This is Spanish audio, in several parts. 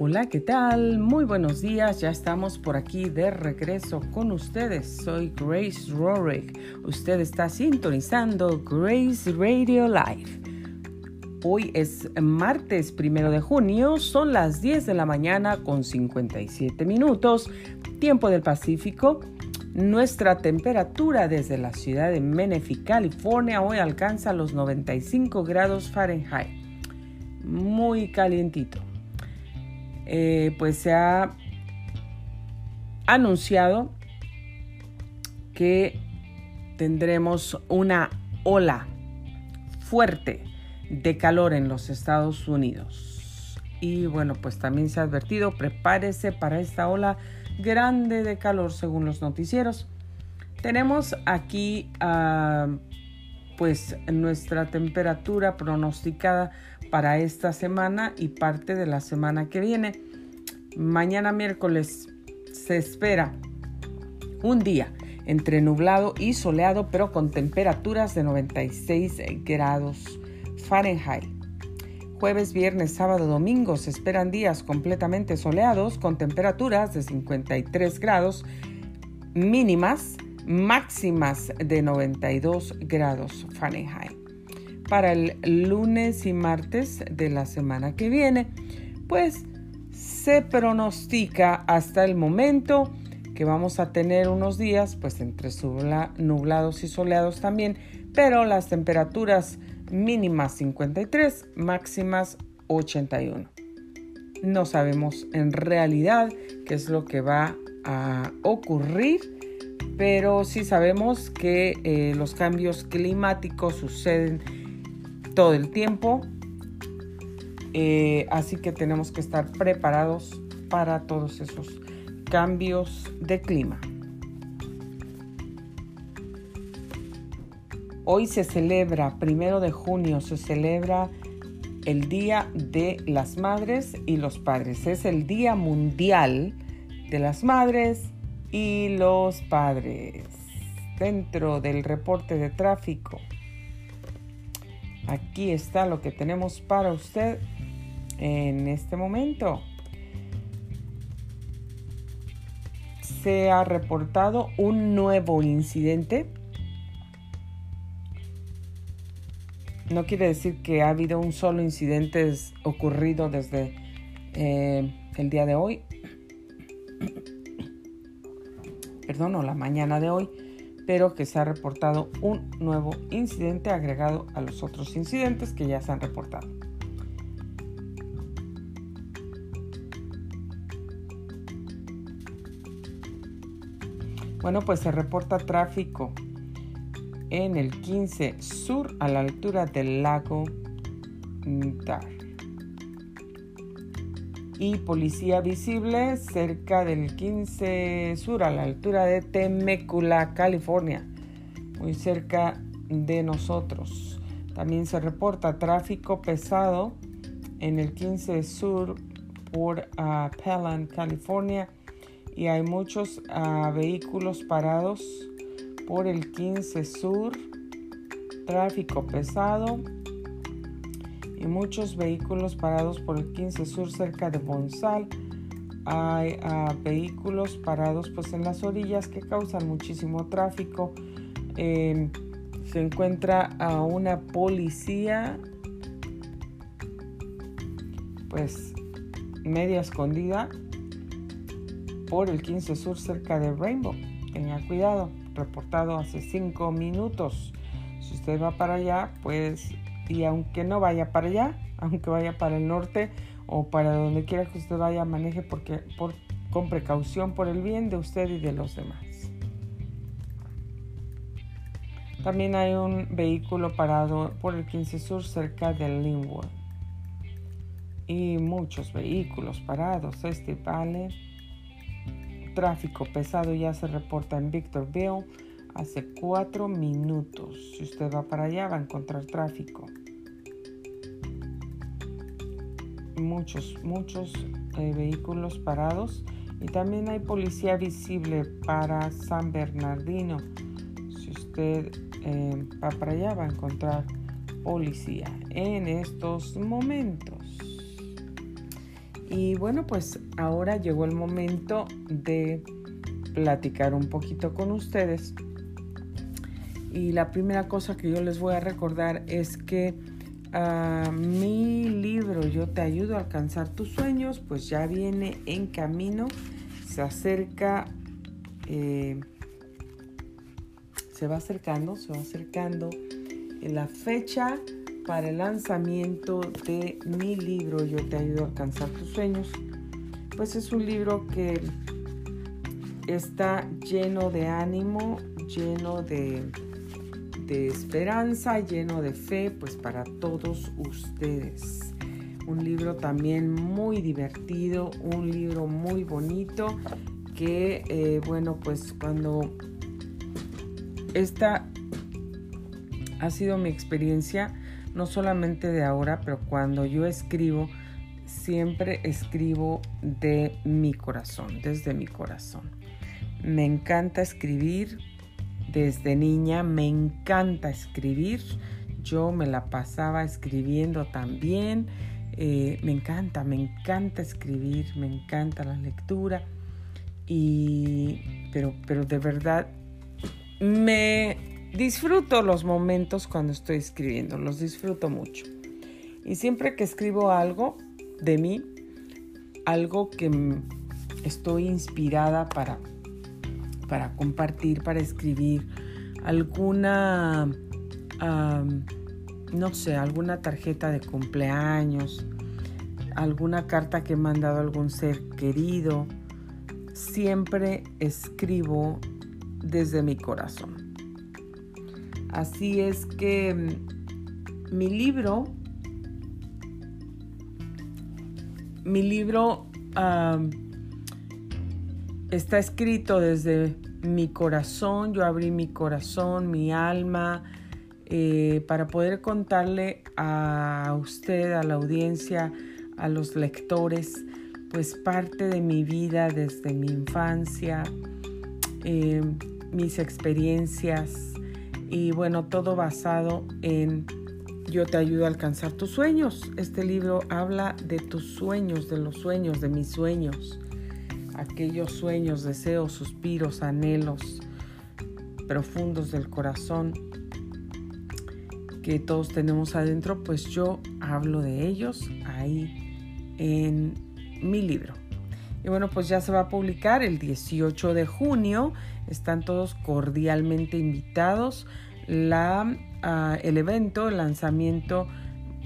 Hola, ¿qué tal? Muy buenos días, ya estamos por aquí de regreso con ustedes. Soy Grace Rorick. Usted está sintonizando Grace Radio Live. Hoy es martes primero de junio, son las 10 de la mañana con 57 minutos, tiempo del Pacífico. Nuestra temperatura desde la ciudad de Menifee, California, hoy alcanza los 95 grados Fahrenheit. Muy calientito. Eh, pues se ha anunciado que tendremos una ola fuerte de calor en los Estados Unidos. Y bueno, pues también se ha advertido, prepárese para esta ola grande de calor según los noticieros. Tenemos aquí ah, pues nuestra temperatura pronosticada para esta semana y parte de la semana que viene. Mañana miércoles se espera un día entre nublado y soleado, pero con temperaturas de 96 grados Fahrenheit. Jueves, viernes, sábado, domingo se esperan días completamente soleados con temperaturas de 53 grados mínimas, máximas de 92 grados Fahrenheit para el lunes y martes de la semana que viene, pues se pronostica hasta el momento que vamos a tener unos días pues entre nublados y soleados también, pero las temperaturas mínimas 53, máximas 81. No sabemos en realidad qué es lo que va a ocurrir, pero sí sabemos que eh, los cambios climáticos suceden todo el tiempo. Eh, así que tenemos que estar preparados para todos esos cambios de clima. Hoy se celebra, primero de junio, se celebra el Día de las Madres y los Padres. Es el Día Mundial de las Madres y los Padres. Dentro del reporte de tráfico Aquí está lo que tenemos para usted en este momento. Se ha reportado un nuevo incidente. No quiere decir que ha habido un solo incidente ocurrido desde eh, el día de hoy. Perdón, o la mañana de hoy pero que se ha reportado un nuevo incidente agregado a los otros incidentes que ya se han reportado. Bueno, pues se reporta tráfico en el 15 sur a la altura del lago Dar y policía visible cerca del 15 sur a la altura de Temecula, California, muy cerca de nosotros. También se reporta tráfico pesado en el 15 sur por uh, California y hay muchos uh, vehículos parados por el 15 sur, tráfico pesado y muchos vehículos parados por el 15 Sur cerca de Bonsal. Hay ah, vehículos parados pues en las orillas que causan muchísimo tráfico. Em, se encuentra a una policía pues media escondida por el 15 Sur cerca de Rainbow. Tenga cuidado, reportado hace 5 minutos. Si usted va para allá, pues y aunque no vaya para allá, aunque vaya para el norte o para donde quiera que usted vaya, maneje porque, por, con precaución por el bien de usted y de los demás. También hay un vehículo parado por el 15 Sur cerca de Linwood. Y muchos vehículos parados. Este vale. Tráfico pesado ya se reporta en Victorville hace cuatro minutos. Si usted va para allá va a encontrar tráfico. Muchos, muchos eh, vehículos parados y también hay policía visible para San Bernardino. Si usted eh, va para allá va a encontrar policía en estos momentos. Y bueno, pues ahora llegó el momento de platicar un poquito con ustedes. Y la primera cosa que yo les voy a recordar es que ah, mi libro Yo te ayudo a alcanzar tus sueños, pues ya viene en camino, se acerca, eh, se va acercando, se va acercando la fecha para el lanzamiento de mi libro Yo te ayudo a alcanzar tus sueños. Pues es un libro que está lleno de ánimo, lleno de, de esperanza, lleno de fe, pues para todos ustedes. Un libro también muy divertido, un libro muy bonito que, eh, bueno, pues cuando esta ha sido mi experiencia, no solamente de ahora, pero cuando yo escribo, siempre escribo de mi corazón, desde mi corazón. Me encanta escribir, desde niña me encanta escribir, yo me la pasaba escribiendo también, eh, me encanta, me encanta escribir, me encanta la lectura, y, pero, pero de verdad me Disfruto los momentos cuando estoy escribiendo, los disfruto mucho. Y siempre que escribo algo de mí, algo que estoy inspirada para, para compartir, para escribir, alguna, no sé, alguna tarjeta de cumpleaños, alguna carta que he mandado a algún ser querido, siempre escribo desde mi corazón. Así es que mm, mi libro, mi libro está escrito desde mi corazón, yo abrí mi corazón, mi alma, eh, para poder contarle a usted, a la audiencia, a los lectores, pues parte de mi vida desde mi infancia, eh, mis experiencias, y bueno, todo basado en Yo te ayudo a alcanzar tus sueños. Este libro habla de tus sueños, de los sueños, de mis sueños, aquellos sueños, deseos, suspiros, anhelos profundos del corazón que todos tenemos adentro, pues yo hablo de ellos ahí en mi libro. Y bueno, pues ya se va a publicar el 18 de junio. Están todos cordialmente invitados. La, ah, el evento, el lanzamiento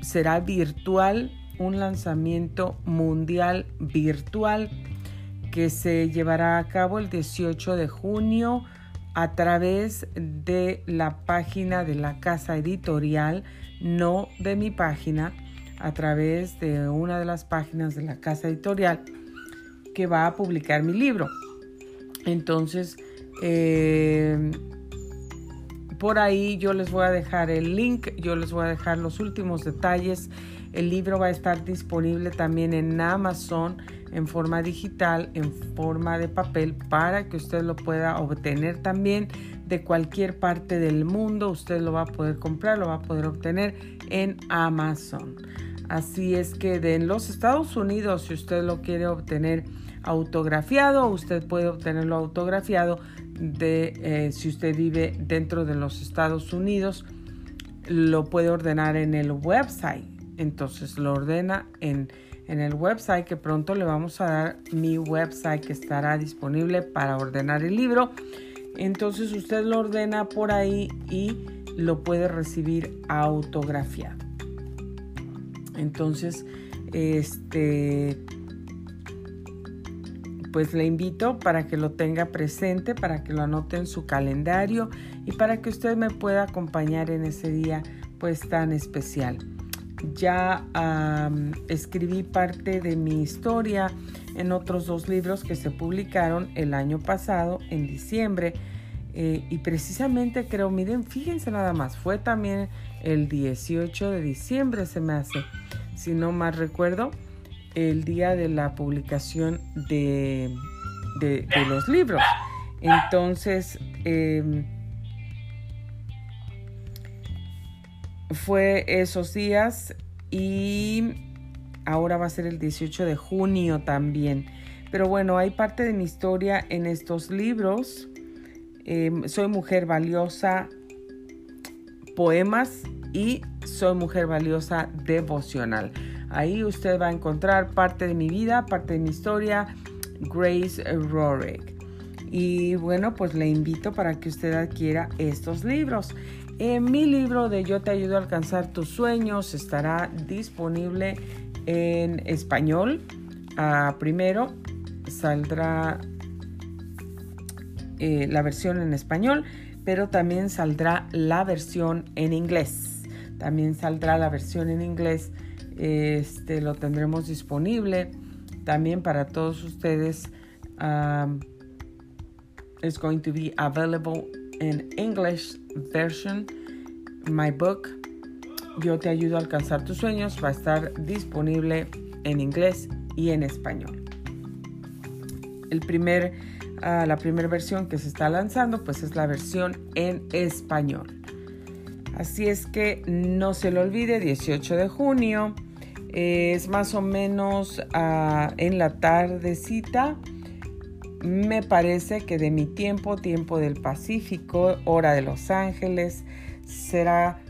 será virtual, un lanzamiento mundial virtual que se llevará a cabo el 18 de junio a través de la página de la casa editorial, no de mi página, a través de una de las páginas de la casa editorial que va a publicar mi libro. Entonces, eh, por ahí yo les voy a dejar el link, yo les voy a dejar los últimos detalles. El libro va a estar disponible también en Amazon en forma digital, en forma de papel, para que usted lo pueda obtener también de cualquier parte del mundo. Usted lo va a poder comprar, lo va a poder obtener en Amazon. Así es que de los Estados Unidos, si usted lo quiere obtener autografiado. Usted puede obtenerlo autografiado de eh, si usted vive dentro de los Estados Unidos. Lo puede ordenar en el website. Entonces lo ordena en, en el website que pronto le vamos a dar mi website que estará disponible para ordenar el libro. Entonces usted lo ordena por ahí y lo puede recibir autografiado. Entonces, este pues le invito para que lo tenga presente, para que lo anote en su calendario y para que usted me pueda acompañar en ese día pues tan especial. Ya escribí parte de mi historia en otros dos libros que se publicaron el año pasado, en diciembre. Eh, y precisamente creo, miren, fíjense nada más, fue también el 18 de diciembre, se me hace, si no más recuerdo, el día de la publicación de, de, los libros. Entonces, em, fue esos días y ahora va a ser el 18 de junio también. Pero bueno, hay parte de mi historia en estos libros. Em, soy mujer valiosa, poemas y soy mujer valiosa devocional. Ahí usted va a encontrar parte de mi vida, parte de mi historia, Grace Rorick. Y bueno, pues le invito para que usted adquiera estos libros. En mi libro de Yo te ayudo a alcanzar tus sueños estará disponible en español. Ah, primero saldrá eh, la versión en español, pero también saldrá la versión en inglés. También saldrá la versión en inglés. Este lo tendremos disponible también para todos ustedes. Um, going to be available in English version. My book, Yo te ayudo a alcanzar tus sueños, va a estar disponible en inglés y en español. El primer, ah, la primera versión que se está lanzando, pues es la versión en español. Así es que no se lo olvide, 18 de junio, es más o menos ah, en la tardecita me parece que de mi tiempo, tiempo del Pacífico, hora de Los Ángeles, será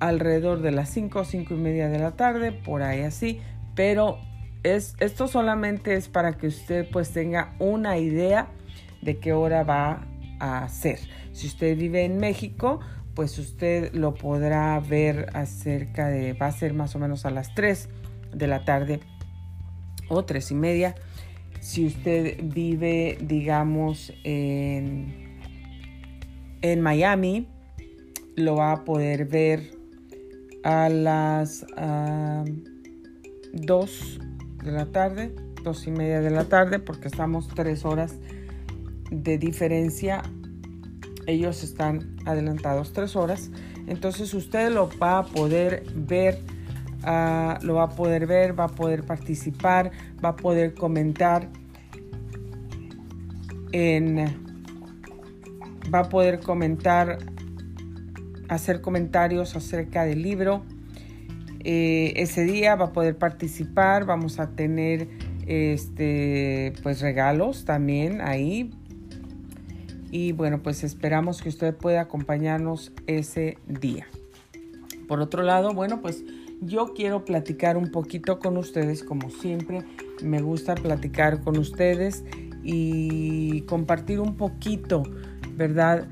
alrededor de las 5 o 5 y media de la tarde, por ahí así, pero es, esto solamente es para que usted pues tenga una idea de qué hora va a ser. Si usted vive en México, pues usted lo podrá ver acerca de, va a ser más o menos a las 3 de la tarde o 3 y media si usted vive, digamos, en, Miami, lo va a poder ver a las 2 de la tarde, 2 y media de la tarde, porque estamos 3 horas de diferencia. Ellos están adelantados 3 horas. Entonces usted lo va a poder ver Ah, lo va a poder ver, va a poder participar, va a poder comentar en, va a poder comentar, hacer comentarios acerca del libro. Eh, ese día va a poder participar, vamos a tener este pues regalos también ahí. Y bueno, pues esperamos que usted pueda acompañarnos ese día. Por otro lado, bueno, pues yo quiero platicar un poquito con ustedes, como siempre, me gusta platicar con ustedes y compartir un poquito, ¿verdad?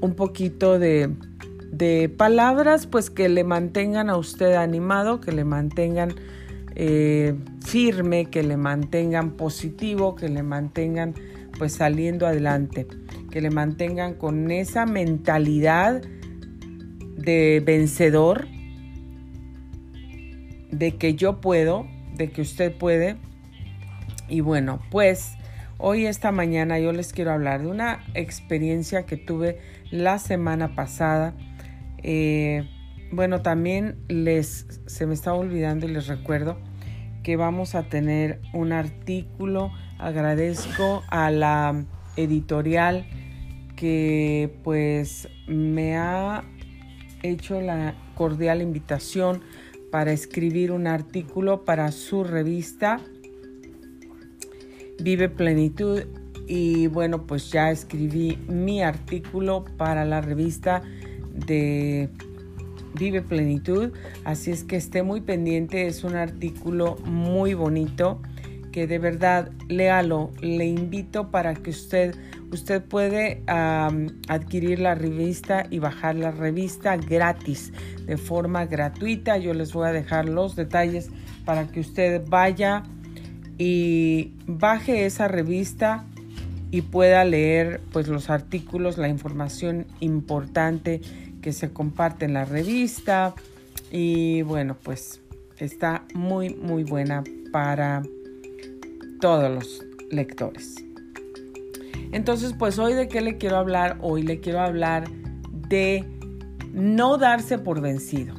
Un poquito de, palabras, pues que le mantengan a usted animado, que le mantengan eh, firme, que le mantengan positivo, que le mantengan pues saliendo adelante, que le mantengan con esa mentalidad de vencedor, de que yo puedo, de que usted puede. Y bueno, pues hoy esta mañana yo les quiero hablar de una experiencia que tuve la semana pasada. Eh, bueno, también les se me estaba olvidando y les recuerdo que vamos a tener un artículo. Agradezco a la editorial que pues me ha hecho la cordial invitación para escribir un artículo para su revista. Vive Plenitud. Y bueno pues ya escribí mi artículo para la revista de Vive Plenitud. Así es que esté muy pendiente. Es un artículo muy bonito que de verdad léalo. Le invito para que usted Usted puede adquirir la revista y bajar la revista gratis, de forma gratuita. Yo les voy a dejar los detalles para que usted vaya y baje esa revista y pueda leer pues los artículos, la información importante que se comparte en la revista y bueno pues está muy muy buena para todos los lectores. Entonces, pues hoy de qué le quiero hablar? Hoy le quiero hablar de no darse por vencido.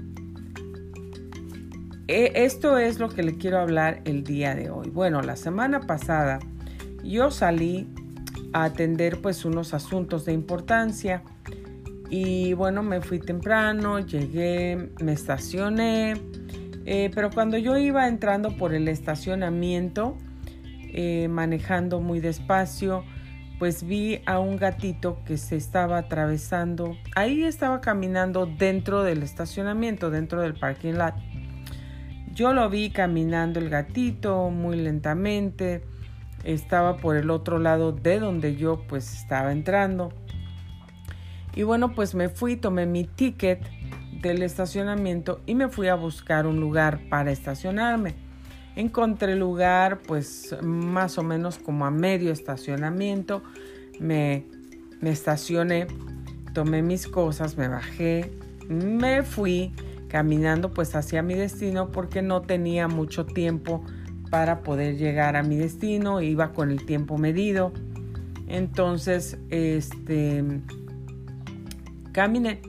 E, esto es lo que le quiero hablar el día de hoy. Bueno, la semana pasada yo salí a atender pues unos asuntos de importancia y bueno, me fui temprano, llegué, me estacioné, Eh, pero cuando yo iba entrando por el estacionamiento, eh, manejando muy despacio, pues vi a un gatito que se estaba atravesando. Ahí estaba caminando dentro del estacionamiento, dentro del parking lot. Yo lo vi caminando el gatito muy lentamente. Estaba por el otro lado de donde yo pues estaba entrando. Y bueno, pues me fui, tomé mi ticket del estacionamiento y me fui a buscar un lugar para estacionarme. Encontré lugar pues más o menos como a medio estacionamiento. Me, me estacioné, tomé mis cosas, me bajé, me fui caminando pues hacia mi destino porque no tenía mucho tiempo para poder llegar a mi destino, iba con el tiempo medido. Entonces, este caminé,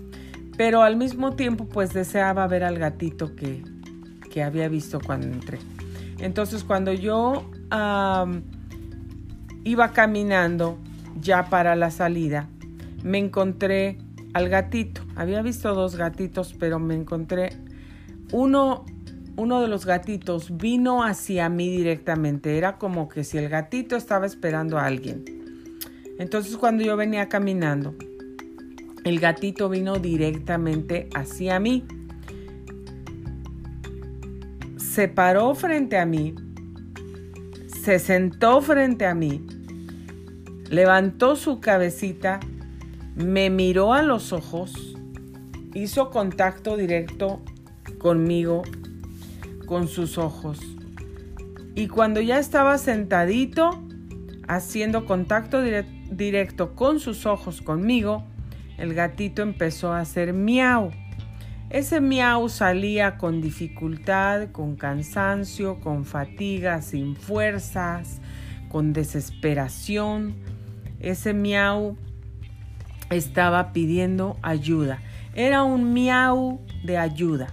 pero al mismo tiempo pues deseaba ver al gatito que, que había visto cuando entré. Entonces cuando yo iba caminando ya para la salida, me encontré al gatito. Había visto dos gatitos, pero me encontré uno, uno de los gatitos vino hacia mí directamente. Era como que si el gatito estaba esperando a alguien. Entonces cuando yo venía caminando, el gatito vino directamente hacia mí se paró frente a mí, se sentó frente a mí, levantó su cabecita, me miró a los ojos, hizo contacto directo conmigo, con sus ojos. Y cuando ya estaba sentadito, haciendo contacto directo con sus ojos conmigo, el gatito empezó a hacer miau. Ese miau salía con dificultad, con cansancio, con fatiga, sin fuerzas, con desesperación. Ese miau estaba pidiendo ayuda. Era un miau de ayuda.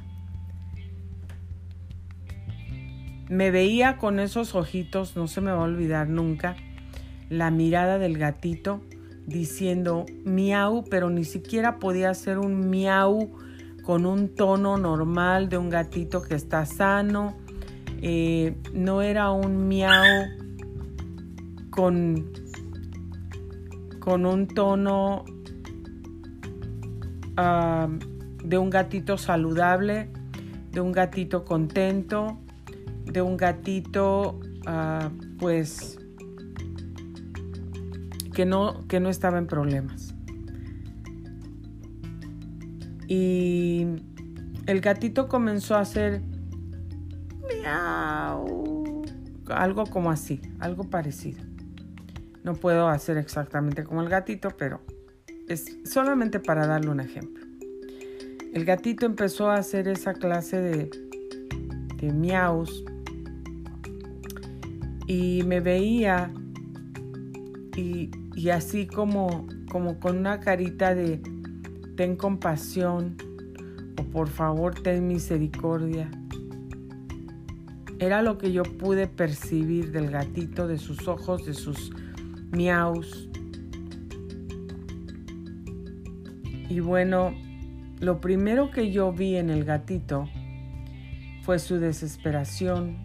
Me veía con esos ojitos, no se me va a olvidar nunca, la mirada del gatito diciendo miau, pero ni siquiera podía ser un miau con un tono normal de un gatito que está sano. Eh, no era un miau con, con un tono ah, de un gatito saludable, de un gatito contento, de un gatito ah, pues que no, que no estaba en problemas. Y el gatito comenzó a hacer miau, algo como así, algo parecido. No puedo hacer exactamente como el gatito, pero es solamente para darle un ejemplo. El gatito empezó a hacer esa clase de, de miaus y me veía y, y así como, como con una carita de, ten compasión o por favor ten misericordia. Era lo que yo pude percibir del gatito, de sus ojos, de sus miaus. Y bueno, lo primero que yo vi en el gatito fue su desesperación,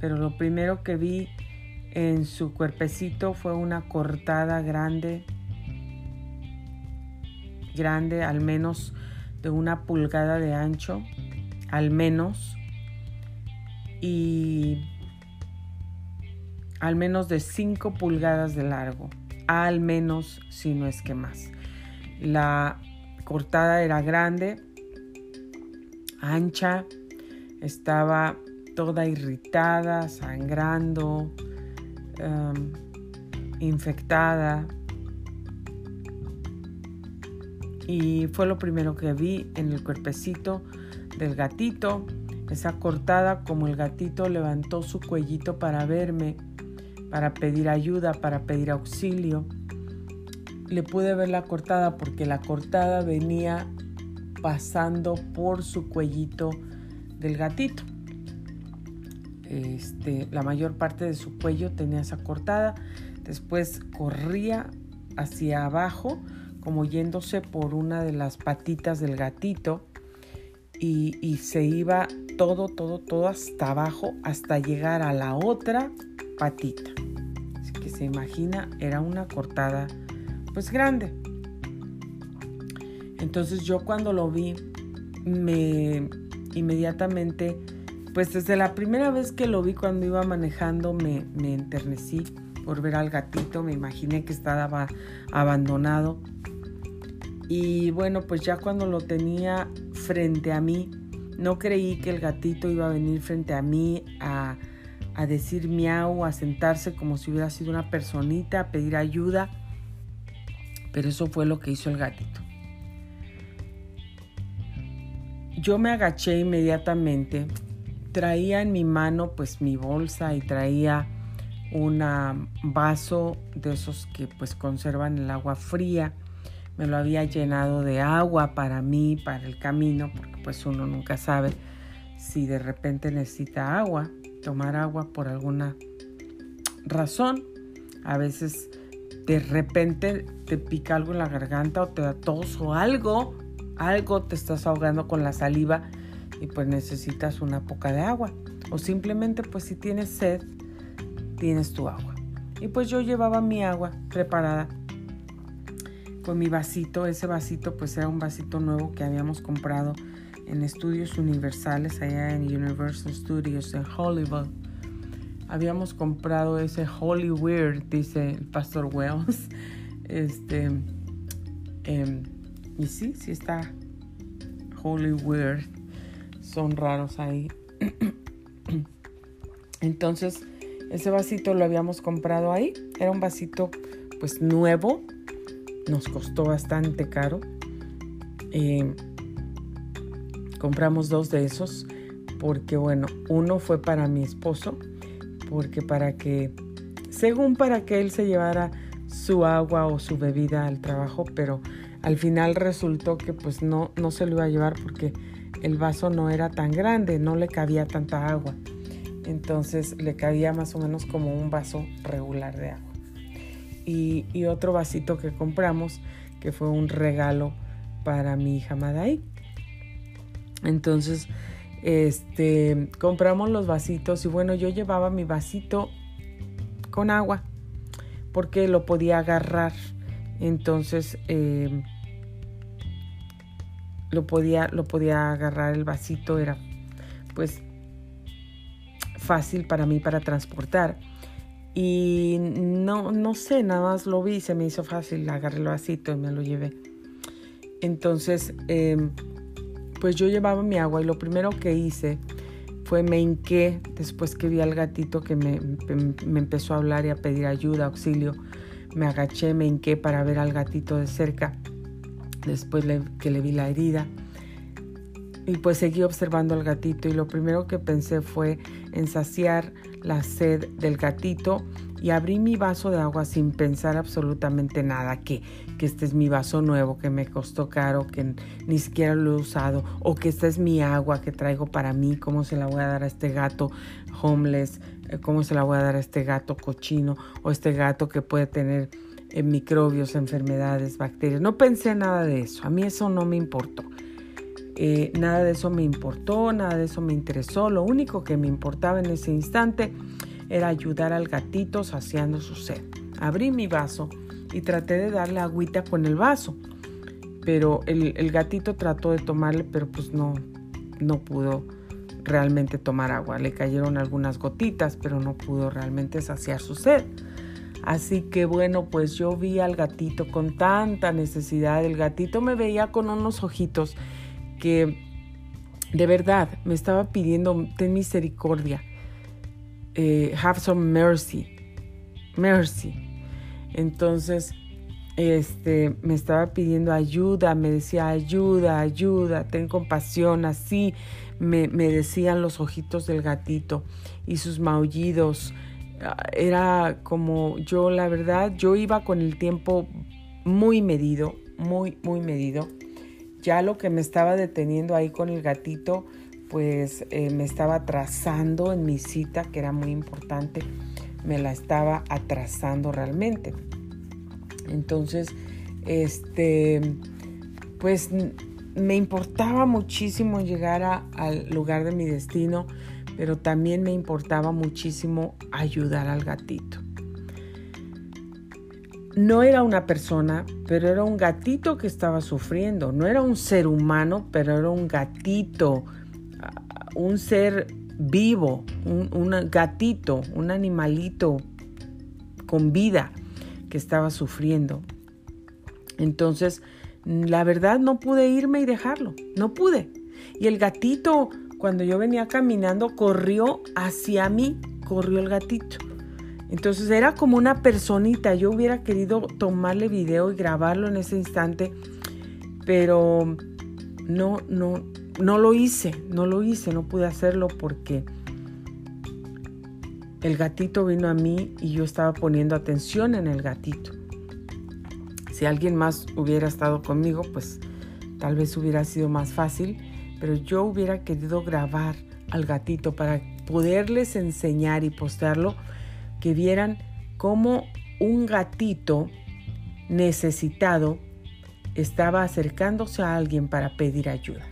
pero lo primero que vi en su cuerpecito fue una cortada grande grande, al menos de una pulgada de ancho, al menos, y al menos de 5 pulgadas de largo, al menos si no es que más. La cortada era grande, ancha, estaba toda irritada, sangrando, em, infectada, y fue lo primero que vi en el cuerpecito del gatito, esa cortada como el gatito levantó su cuellito para verme, para pedir ayuda, para pedir auxilio. Le pude ver la cortada porque la cortada venía pasando por su cuellito del gatito. Este, la mayor parte de su cuello tenía esa cortada. Después corría hacia abajo como yéndose por una de las patitas del gatito y, se iba todo, todo, todo hasta abajo hasta llegar a la otra patita. Así que se imagina, era una cortada pues grande. Entonces yo cuando lo vi, me inmediatamente, pues desde la primera vez que lo vi cuando iba manejando, me, me enternecí por ver al gatito, me imaginé que estaba abandonado. Y bueno, pues ya cuando lo tenía frente a mí, no creí que el gatito iba a venir frente a mí a, a decir miau, a sentarse como si hubiera sido una personita, a pedir ayuda. Pero eso fue lo que hizo el gatito. Yo me agaché inmediatamente. Traía en mi mano pues mi bolsa y traía un vaso de esos que pues conservan el agua fría. Me lo había llenado de agua para mí, para el camino, porque pues uno nunca sabe si de repente necesita agua, tomar agua por alguna razón. A veces de repente te pica algo en la garganta o te da tos o algo, algo te estás ahogando con la saliva y pues necesitas una poca de agua. O simplemente pues si tienes sed, tienes tu agua. Y pues yo llevaba mi agua preparada con mi vasito. Ese vasito pues era un vasito nuevo que habíamos comprado en Estudios Universales, allá en Universal Studios en Hollywood. Habíamos comprado ese Holy Weird, dice el pastor Wells. Este, em, y sí, sí está Holy Weird. Son raros ahí. Entonces, ese vasito lo habíamos comprado ahí. Era un vasito pues nuevo. Nos costó bastante caro. Eh, compramos dos de esos porque bueno, uno fue para mi esposo, porque para que, según para que él se llevara su agua o su bebida al trabajo, pero al final resultó que pues no, no se lo iba a llevar porque el vaso no era tan grande, no le cabía tanta agua entonces le cabía más o menos como un vaso regular de agua. Y, otro vasito que compramos, que fue un regalo para mi hija Madai. Entonces, este, compramos los vasitos y bueno, yo llevaba mi vasito con agua porque lo podía agarrar. Entonces, em, lo, podía, lo podía agarrar el vasito, era pues fácil para mí para transportar. Y no, no sé, nada más lo vi, se me hizo fácil, agarré el vasito y me lo llevé. Entonces, em, pues yo llevaba mi agua y lo primero que hice fue me hinqué después que vi al gatito que me, me empezó a hablar y a pedir ayuda, auxilio. Me agaché, me hinqué para ver al gatito de cerca, después que le vi la herida. Y pues seguí observando al gatito y lo primero que pensé fue en saciar la sed del gatito y abrí mi vaso de agua sin pensar absolutamente nada, que, que este es mi vaso nuevo, que me costó caro, que ni siquiera lo he usado, o que esta es mi agua que traigo para mí, cómo se la voy a dar a este gato homeless, eh, cómo se la voy a dar a este gato cochino, o este gato que puede tener eh, microbios, enfermedades, bacterias. No pensé nada de eso, a mí eso no me importó. Eh, nada de eso me importó, nada de eso me interesó. Lo único que me importaba en ese instante era ayudar al gatito saciando su sed. Abrí mi vaso y traté de darle agüita con el vaso. Pero el, gatito trató de tomarle, pero pues no, no pudo realmente tomar agua. Le cayeron algunas gotitas, pero no pudo realmente saciar su sed. Así que bueno, pues yo vi al gatito con tanta necesidad. El gatito me veía con unos ojitos que de verdad me estaba pidiendo, ten misericordia, eh, have some mercy, mercy. Entonces, este, me estaba pidiendo ayuda, me decía ayuda, ayuda, ten compasión, así me, me decían los ojitos del gatito y sus maullidos. Era como yo, la verdad, yo iba con el tiempo muy medido, muy, muy medido ya lo que me estaba deteniendo ahí con el gatito, pues eh, me estaba atrasando en mi cita, que era muy importante, me la estaba atrasando realmente. Entonces, este, pues me importaba muchísimo llegar al lugar de mi destino, pero también me importaba muchísimo ayudar al gatito. No era una persona, pero era un gatito que estaba sufriendo. No era un ser humano, pero era un gatito, ah, un ser vivo, un, un gatito, un animalito con vida que estaba sufriendo. Entonces, la verdad no pude irme y dejarlo, no pude. Y el gatito, cuando yo venía caminando, corrió hacia mí, corrió el gatito. Entonces era como una personita, yo hubiera querido tomarle video y grabarlo en ese instante, pero no, no, no lo hice, no lo hice, no pude hacerlo porque el gatito vino a mí y yo estaba poniendo atención en el gatito. Si alguien más hubiera estado conmigo, pues tal vez hubiera sido más fácil, pero yo hubiera querido grabar al gatito para poderles enseñar y postearlo, que vieran cómo un gatito necesitado estaba acercándose a alguien para pedir ayuda.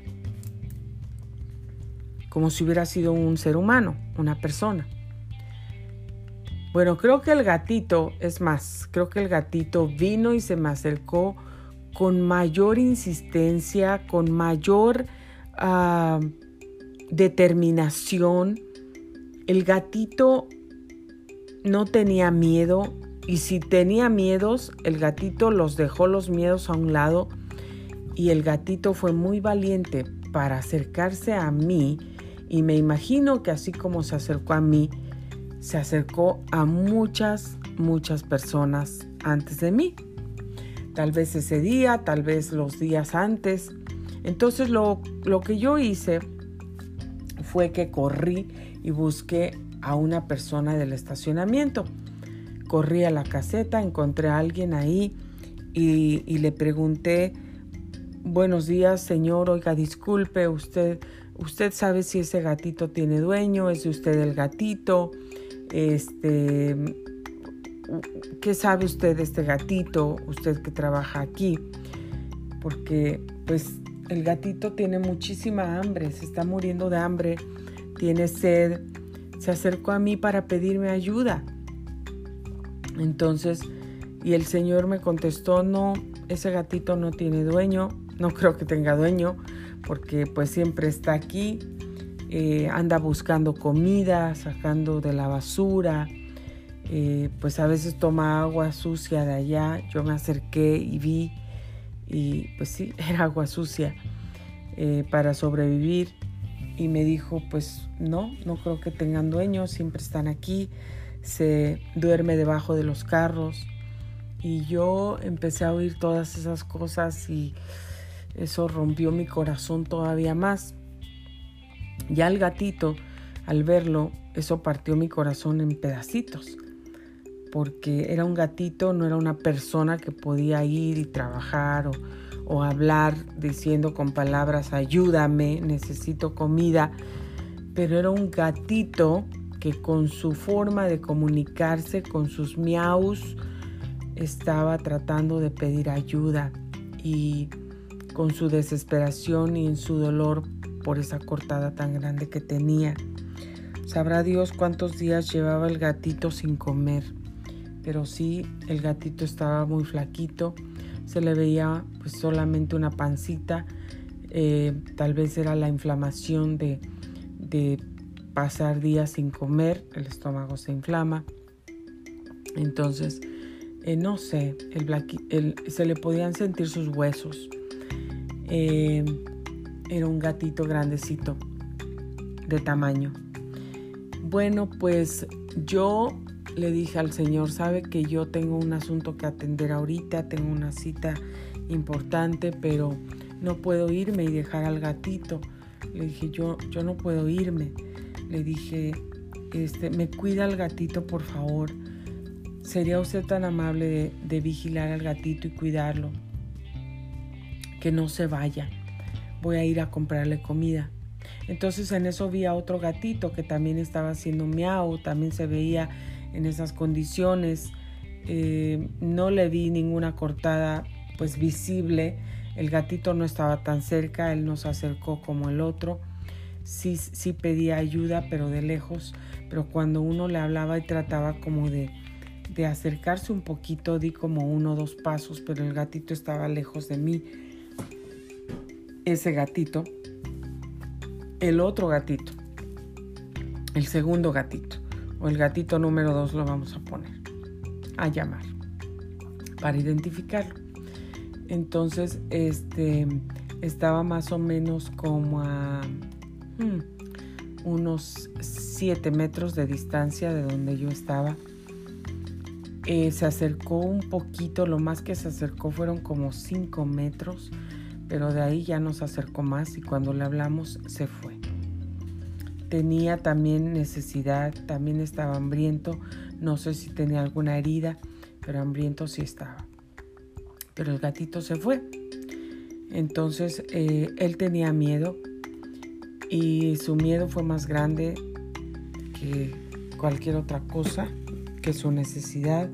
Como si hubiera sido un ser humano, una persona. Bueno, creo que el gatito, es más, creo que el gatito vino y se me acercó con mayor insistencia, con mayor ah, determinación. El gatito no tenía miedo y si tenía miedos, el gatito los dejó los miedos a un lado y el gatito fue muy valiente para acercarse a mí y me imagino que así como se acercó a mí, se acercó a muchas, muchas personas antes de mí. Tal vez ese día, tal vez los días antes. Entonces lo, lo que yo hice fue que corrí y busqué a una persona del estacionamiento. Corrí a la caseta, encontré a alguien ahí y, le pregunté, buenos días señor, oiga, disculpe, usted, usted sabe si ese gatito tiene dueño, es usted el gatito, este, ¿qué sabe usted de este gatito? Usted que trabaja aquí. Porque pues el gatito tiene muchísima hambre, se está muriendo de hambre, tiene sed. Se acercó a mí para pedirme ayuda. Entonces, y el Señor me contestó, no, ese gatito no tiene dueño, no creo que tenga dueño, porque pues siempre está aquí eh, anda buscando comida, sacando de la basura, eh, pues a veces toma agua sucia de allá. Yo me acerqué y vi, y pues sí, era agua sucia eh, para sobrevivir. Y me dijo, pues no, no creo que tengan dueños, siempre están aquí, se duerme debajo de los carros. Y yo empecé a oír todas esas cosas y eso rompió mi corazón todavía más. Ya el gatito, al verlo, eso partió mi corazón en pedacitos, porque era un gatito, no era una persona que podía ir y trabajar o, hablar diciendo con palabras, ayúdame, necesito comida, pero era un gatito que con su forma de comunicarse, con sus miaus, estaba tratando de pedir ayuda y con su desesperación y en su dolor por esa cortada tan grande que tenía. Sabrá Dios cuántos días llevaba el gatito sin comer, pero sí, el gatito estaba muy flaquito, se le veía pues solamente una pancita, eh, tal vez era la inflamación de, de pasar días sin comer, el estómago se inflama. Entonces, eh, no sé, el, se le podían sentir sus huesos. Eh, era un gatito grandecito de tamaño. Bueno, pues yo le dije al Señor, sabe que yo tengo un asunto que atender ahorita, tengo una cita importante, pero no puedo irme y dejar al gatito. Le dije, yo, yo no puedo irme. Le dije, este, me cuida al gatito, por favor. ¿Sería usted tan amable de, de vigilar al gatito y cuidarlo? Que no se vaya voy a ir a comprarle comida. Entonces en eso vi a otro gatito que también estaba haciendo miau, también se veía en esas condiciones. Eh, no le vi ninguna cortada pues visible El gatito no estaba tan cerca, él no se acercó como el otro. Sí, sí pedía ayuda, pero de lejos. Pero cuando uno le hablaba y trataba como de, de acercarse un poquito, di como uno o dos pasos, pero el gatito estaba lejos de mí. Ese gatito, el otro gatito, el segundo gatito, o el gatito número dos lo vamos a poner, a llamar, para identificarlo. Entonces, este, estaba más o menos como a hmm, unos 7 metros de distancia de donde yo estaba eh, se acercó un poquito, lo más que se acercó fueron como 5 metros, pero de ahí ya nos acercó más y cuando le hablamos se fue. Tenía también necesidad, también estaba hambriento, no sé si tenía alguna herida, pero hambriento sí estaba. Pero el gatito se fue. Entonces eh, él tenía miedo y su miedo fue más grande que cualquier otra cosa que su necesidad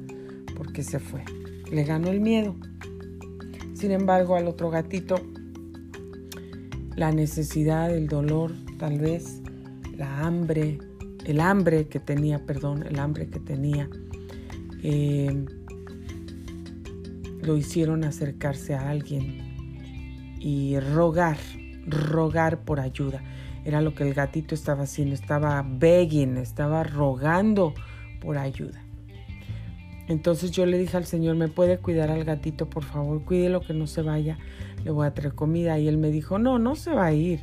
porque se fue. Le ganó el miedo. Sin embargo, al otro gatito, la necesidad, el dolor, tal vez, la hambre, el hambre que tenía, perdón, el hambre que tenía, eh, lo hicieron acercarse a alguien y rogar, rogar por ayuda. Era lo que el gatito estaba haciendo, estaba begging, estaba rogando por ayuda. Entonces yo le dije al Señor, ¿me puede cuidar al gatito, por favor? Cuídelo que no se vaya, le voy a traer comida. Y él me dijo, no, no se va a ir.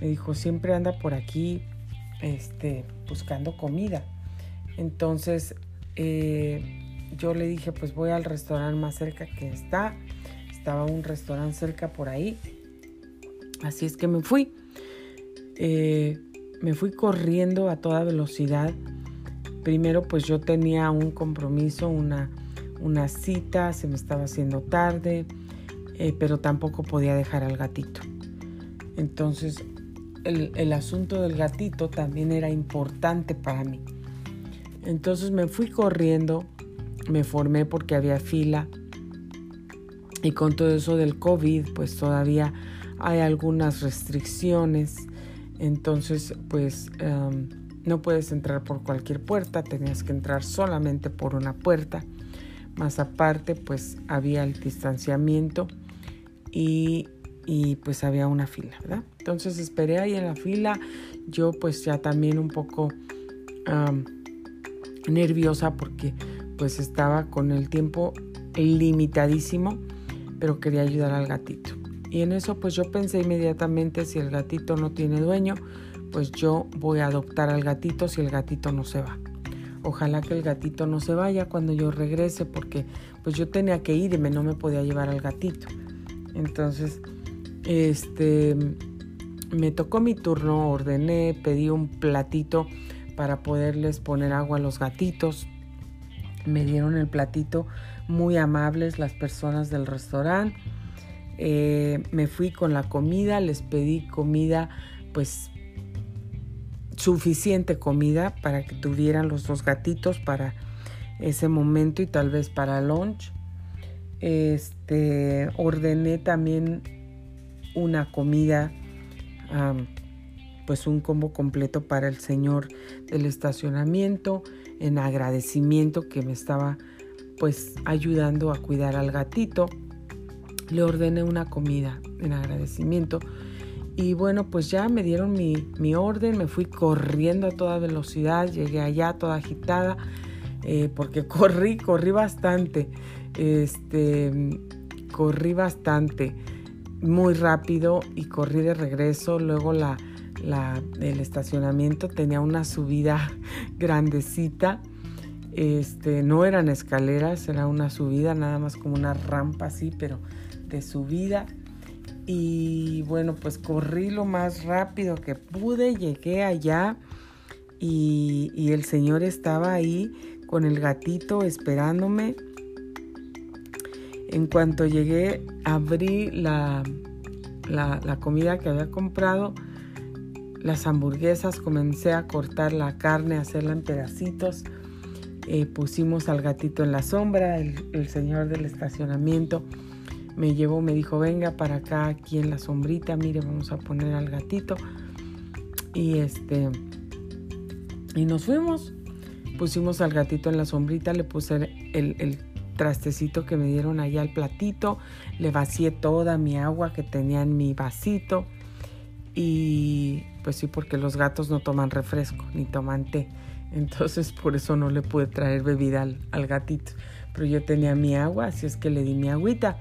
Me dijo, siempre anda por aquí este, buscando comida. Entonces eh, yo le dije, pues voy al restaurante más cerca que está. Estaba un restaurante cerca por ahí. Así es que me fui. Eh, me fui corriendo a toda velocidad Primero pues yo tenía un compromiso, una, una cita, se me estaba haciendo tarde, eh, pero tampoco podía dejar al gatito. Entonces el, asunto del gatito también era importante para mí. Entonces me fui corriendo, me formé porque había fila y con todo eso del COVID pues todavía hay algunas restricciones. Entonces pues no puedes entrar por cualquier puerta, tenías que entrar solamente por una puerta. Más aparte, pues había el distanciamiento y, pues había una fila, ¿verdad? Entonces esperé ahí en la fila, yo pues ya también un poco nerviosa porque pues estaba con el tiempo limitadísimo, pero quería ayudar al gatito. Y en eso pues yo pensé inmediatamente si el gatito no tiene dueño, pues yo voy a adoptar al gatito si el gatito no se va. Ojalá que el gatito no se vaya cuando yo regrese porque pues yo tenía que irme, no me podía llevar al gatito. Entonces, este, me tocó mi turno, ordené, pedí un platito para poderles poner agua a los gatitos. Me dieron el platito muy amables las personas del restaurante. Eh, me fui con la comida, les pedí comida pues suficiente comida para que tuvieran los dos gatitos para ese momento y tal vez para lunch. Este, ordené también una comida, pues un combo completo para el señor del estacionamiento en agradecimiento que me estaba pues ayudando a cuidar al gatito. Le ordené una comida en agradecimiento y bueno, pues ya me dieron mi, orden, me fui corriendo a toda velocidad, llegué allá toda agitada, eh, porque corrí, corrí bastante, este, corrí bastante, muy rápido y corrí de regreso. Luego la, el estacionamiento tenía una subida grandecita. Este, no eran escaleras, era una subida, nada más como una rampa así, pero de subida y bueno, pues corrí lo más rápido que pude, llegué allá y, el señor estaba ahí con el gatito esperándome. En cuanto llegué, abrí la, la, comida que había comprado, las hamburguesas, comencé a cortar la carne, a hacerla en pedacitos. Eh, pusimos al gatito en la sombra, el, el señor del estacionamiento me llevó, me dijo, venga para acá, aquí en la sombrita, mire, vamos a poner al gatito. Y este, y nos fuimos. Pusimos al gatito en la sombrita, le puse el, el trastecito que me dieron allá al platito, le vacié toda mi agua que tenía en mi vasito. Y pues sí, porque los gatos no toman refresco ni toman té. Entonces por eso no le pude traer bebida al, gatito. Pero yo tenía mi agua, así es que le di mi agüita.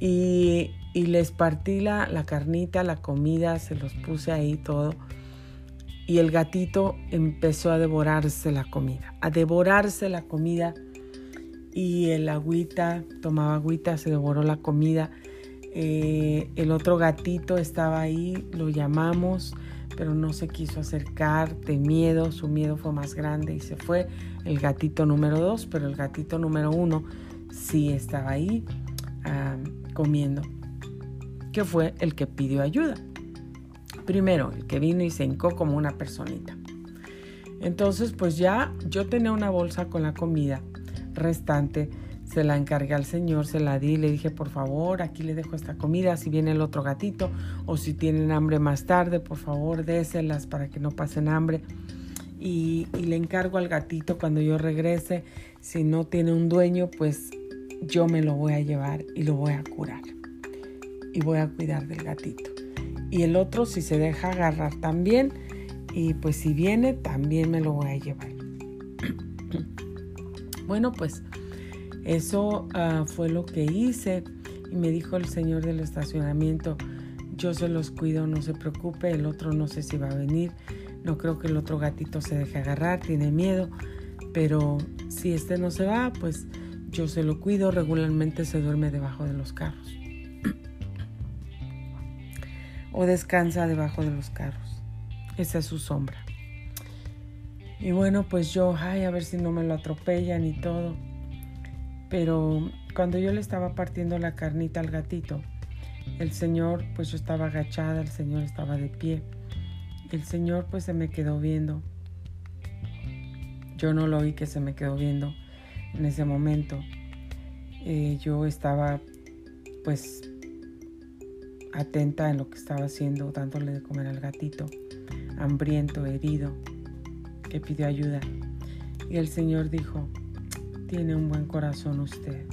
Y, y les partí la, la carnita, la comida, se los puse ahí todo. Y el gatito empezó a devorarse la comida, a devorarse la comida. Y el agüita, tomaba agüita, se devoró la comida. Eh, el otro gatito estaba ahí, lo llamamos, pero no se quiso acercar de miedo, su miedo fue más grande y se fue. El gatito número dos, pero el gatito número uno sí estaba ahí comiendo, que fue el que pidió ayuda. Primero, el que vino y se hincó como una personita. Entonces, pues ya yo tenía una bolsa con la comida restante se la encargué al señor, se la di, le dije, por favor, aquí le dejo esta comida, si viene el otro gatito o si tienen hambre más tarde, por favor, déselas para que no pasen hambre. Y, le encargo al gatito cuando yo regrese, si no tiene un dueño, pues yo me lo voy a llevar y lo voy a curar. Y voy a cuidar del gatito. Y el otro, si se deja agarrar también, y pues si viene, también me lo voy a llevar. Bueno, pues eso ah, fue lo que hice y me dijo el señor del estacionamiento, yo se los cuido, no se preocupe, el otro no sé si va a venir, no creo que el otro gatito se deje agarrar, tiene miedo, pero si este no se va, pues yo se lo cuido, regularmente se duerme debajo de los carros o descansa debajo de los carros. Esa es su sombra. Y bueno, pues yo, ay, a ver si no me lo atropellan y todo. Pero cuando yo le estaba partiendo la carnita al gatito, el Señor, pues yo estaba agachada, el Señor estaba de pie. El Señor pues se me quedó viendo. Yo no lo oí que se me quedó viendo en ese momento. Eh, yo estaba pues atenta en lo que estaba haciendo, dándole de comer al gatito, hambriento, herido, que pidió ayuda. Y el Señor dijo, tiene un buen corazón usted.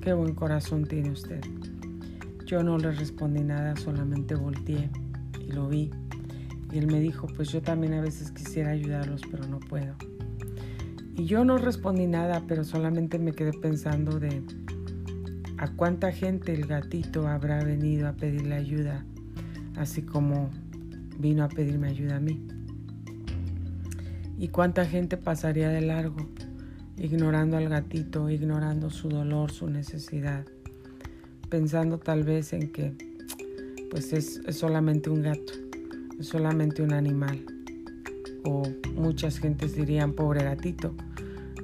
Qué buen corazón tiene usted. Yo no le respondí nada, solamente volteé y lo vi. Y él me dijo, pues yo también a veces quisiera ayudarlos, pero no puedo. Y yo no respondí nada, pero solamente me quedé pensando de a cuánta gente el gatito habrá venido a pedirle ayuda, así como vino a pedirme ayuda a mí. Y cuánta gente pasaría de largo ignorando al gatito, ignorando su dolor, su necesidad, pensando tal vez en que pues es, solamente un gato, es solamente un animal. O muchas gentes dirían pobre gatito,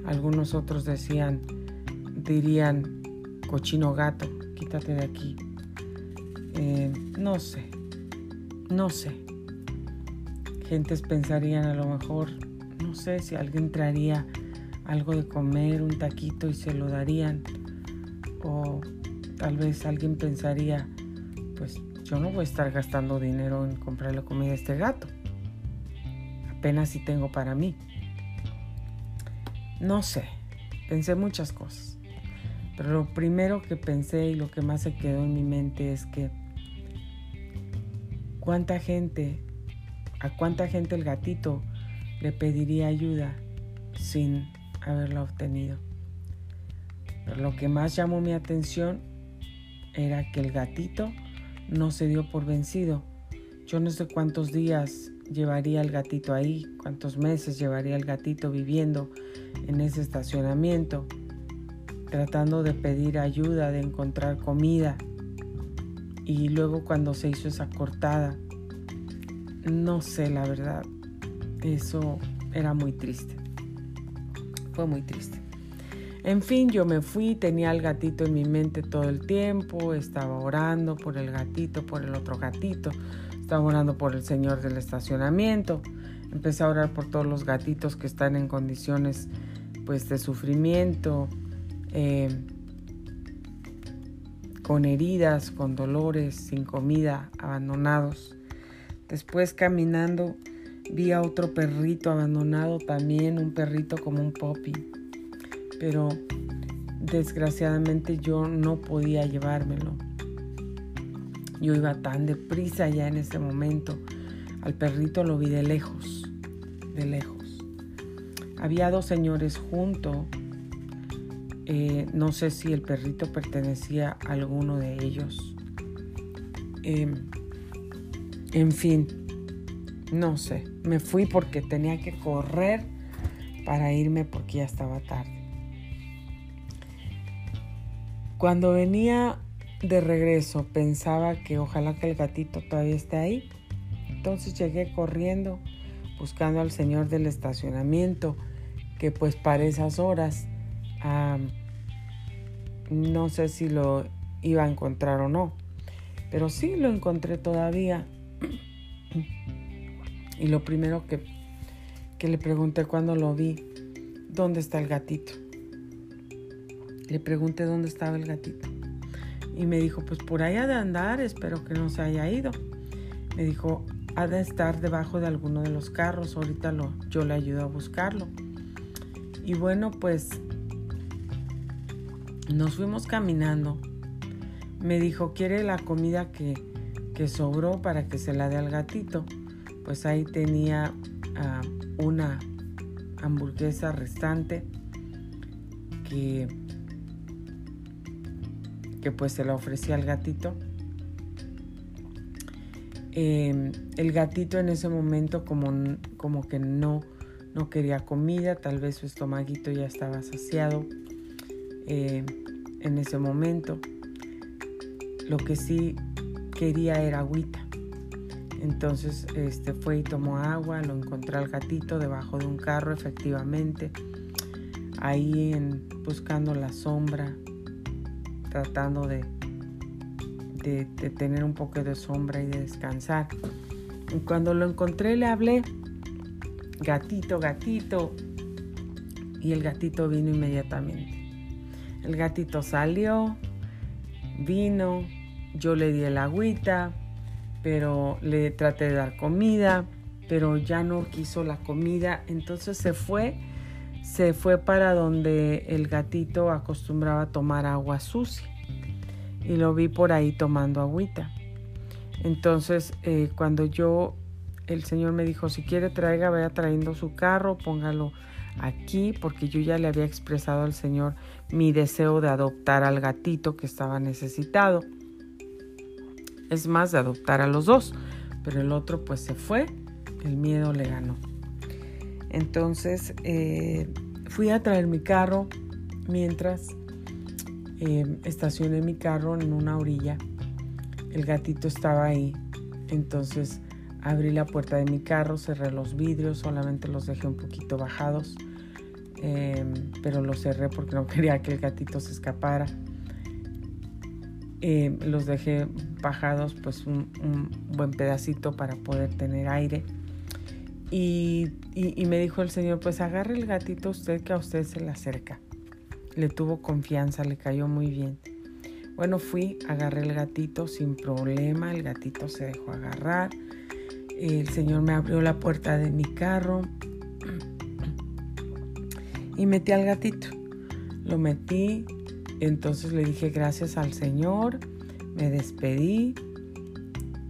algunos otros decían, dirían cochino gato, quítate de aquí. Eh, no sé, no sé. Gentes pensarían a lo mejor, no sé si alguien traería algo de comer, un taquito y se lo darían. O tal vez alguien pensaría, pues yo no voy a estar gastando dinero en comprarle comida a este gato. Apenas si tengo para mí. No sé, pensé muchas cosas. Pero lo primero que pensé y lo que más se quedó en mi mente es que cuánta gente, a cuánta gente el gatito le pediría ayuda sin haberla obtenido. Pero lo que más llamó mi atención era que el gatito no se dio por vencido. Yo no sé cuántos días llevaría el gatito ahí, cuántos meses llevaría el gatito viviendo en ese estacionamiento, tratando de pedir ayuda, de encontrar comida. Y luego cuando se hizo esa cortada, no sé la verdad, eso era muy triste. Fue muy triste. En fin, yo me fui, tenía el gatito en mi mente todo el tiempo, estaba orando por el gatito, por el otro gatito, estaba orando por el señor del estacionamiento, empecé a orar por todos los gatitos que están en condiciones pues de sufrimiento, eh, con heridas, con dolores, sin comida, abandonados. Después caminando vi a otro perrito abandonado también, un perrito como un poppy. Pero desgraciadamente yo no podía llevármelo. Yo iba tan deprisa ya en ese momento. Al perrito lo vi de lejos, de lejos. Había dos señores junto. Eh, no sé si el perrito pertenecía a alguno de ellos. Em, en fin, no sé. Me fui porque tenía que correr para irme porque ya estaba tarde. Cuando venía de regreso pensaba que ojalá que el gatito todavía esté ahí. Entonces llegué corriendo buscando al señor del estacionamiento que pues para esas horas no sé si lo iba a encontrar o no, pero sí lo encontré todavía. Y lo primero que, que le pregunté cuando lo vi, ¿dónde está el gatito? Le pregunté dónde estaba el gatito. Y me dijo, pues por ha de andar, espero que no se haya ido. Me dijo, ha de estar debajo de alguno de los carros, ahorita lo, yo le ayudo a buscarlo. Y bueno, pues nos fuimos caminando. Me dijo, ¿quiere la comida que, que sobró para que se la dé al gatito? Pues ahí tenía ah, una hamburguesa restante que, que pues se la ofrecía al gatito. Em, el gatito en ese momento como, como que no no quería comida, tal vez su estomaguito ya estaba saciado eh, en ese momento. Lo que sí quería era agüita. Entonces este, fue y tomó agua, lo encontré al gatito debajo de un carro, efectivamente, ahí buscando la sombra, tratando de, de, de tener un poco de sombra y de descansar. Y cuando lo encontré le hablé gatito, gatito. Y el gatito vino inmediatamente. El gatito salió, vino, yo le di el agüita, pero le traté de dar comida, pero ya no quiso la comida, entonces se fue, se fue para donde el gatito acostumbraba a tomar agua sucia. Y lo vi por ahí tomando agüita. Entonces, eh, cuando yo el Señor me dijo, si quiere traiga, vaya trayendo su carro, póngalo aquí, porque yo ya le había expresado al Señor mi deseo de adoptar al gatito que estaba necesitado. Es más, de adoptar a los dos, pero el otro pues se fue, el miedo le ganó. Entonces eh, fui a traer mi carro mientras eh, estacioné mi carro en una orilla. El gatito estaba ahí. Entonces Abrí la puerta de mi carro, cerré los vidrios, solamente los dejé un poquito bajados, em, pero los cerré porque no quería que el gatito se escapara. Em, los dejé bajados pues un, buen pedacito para poder tener aire. Y, y, me dijo el Señor, pues agarre el gatito usted que a usted se le acerca. Le tuvo confianza, le cayó muy bien. Bueno, fui, agarré el gatito sin problema, el gatito se dejó agarrar el Señor me abrió la puerta de mi carro y metí al gatito. Lo metí, entonces le dije gracias al Señor, me despedí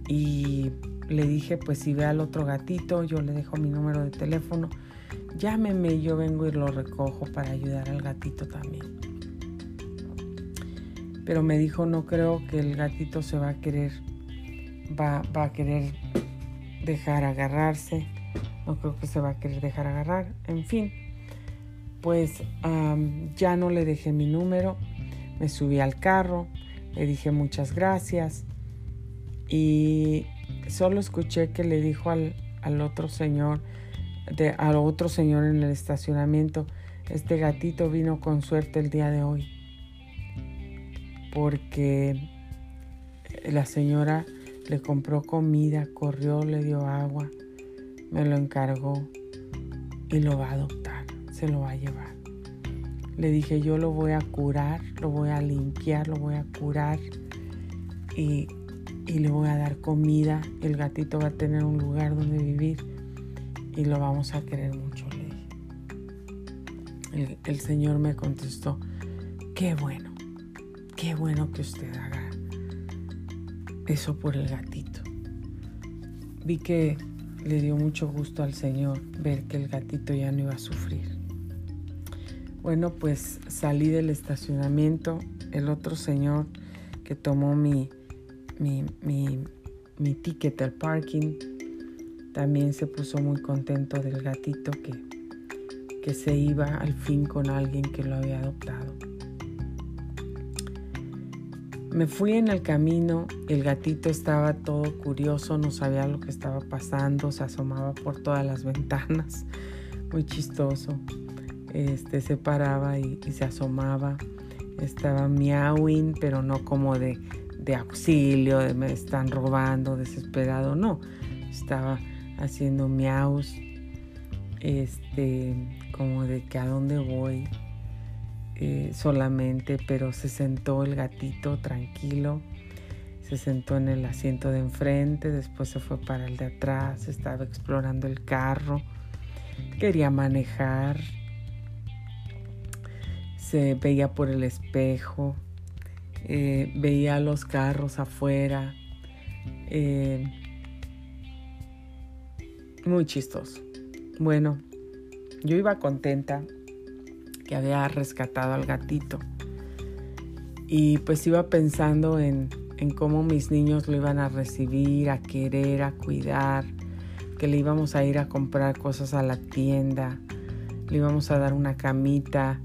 y le dije pues si ve al otro gatito, yo le dejo mi número de teléfono, llámeme, yo vengo y lo recojo para ayudar al gatito también. Pero me dijo no creo que el gatito se va a querer, va, a querer dejar agarrarse, no creo que se va a querer dejar agarrar, en fin, pues ya no le dejé mi número, me subí al carro, le dije muchas gracias y solo escuché que le dijo al, al otro señor, de, al otro señor en el estacionamiento, este gatito vino con suerte el día de hoy, porque la señora le compró comida, corrió, le dio agua, me lo encargó y lo va a adoptar, se lo va a llevar. Le dije, yo lo voy a curar, lo voy a limpiar, lo voy a curar y, le voy a dar comida. El gatito va a tener un lugar donde vivir y lo vamos a querer mucho, El, el Señor me contestó, qué bueno, qué bueno que usted haga eso por el gatito. Vi que le dio mucho gusto al Señor ver que el gatito ya no iba a sufrir. Bueno, pues salí del estacionamiento. El otro señor que tomó mi, mi, mi, ticket al parking también se puso muy contento del gatito que, que se iba al fin con alguien que lo había adoptado. Me fui en el camino, el gatito estaba todo curioso, no sabía lo que estaba pasando, se asomaba por todas las ventanas, muy chistoso este, se paraba y, se asomaba. Estaba miauing, pero no como de, auxilio, de me están robando, desesperado, no. Estaba haciendo miaus, este, como de que a dónde voy eh, solamente, pero se sentó el gatito tranquilo, se sentó en el asiento de enfrente, después se fue para el de atrás, estaba explorando el carro, quería manejar, se veía por el espejo, eh, veía los carros afuera. Eh, muy chistoso. Bueno, yo iba contenta que había rescatado al gatito. Y pues iba pensando en, en cómo mis niños lo iban a recibir, a querer, a cuidar, que le íbamos a ir a comprar cosas a la tienda, le íbamos a dar una camita,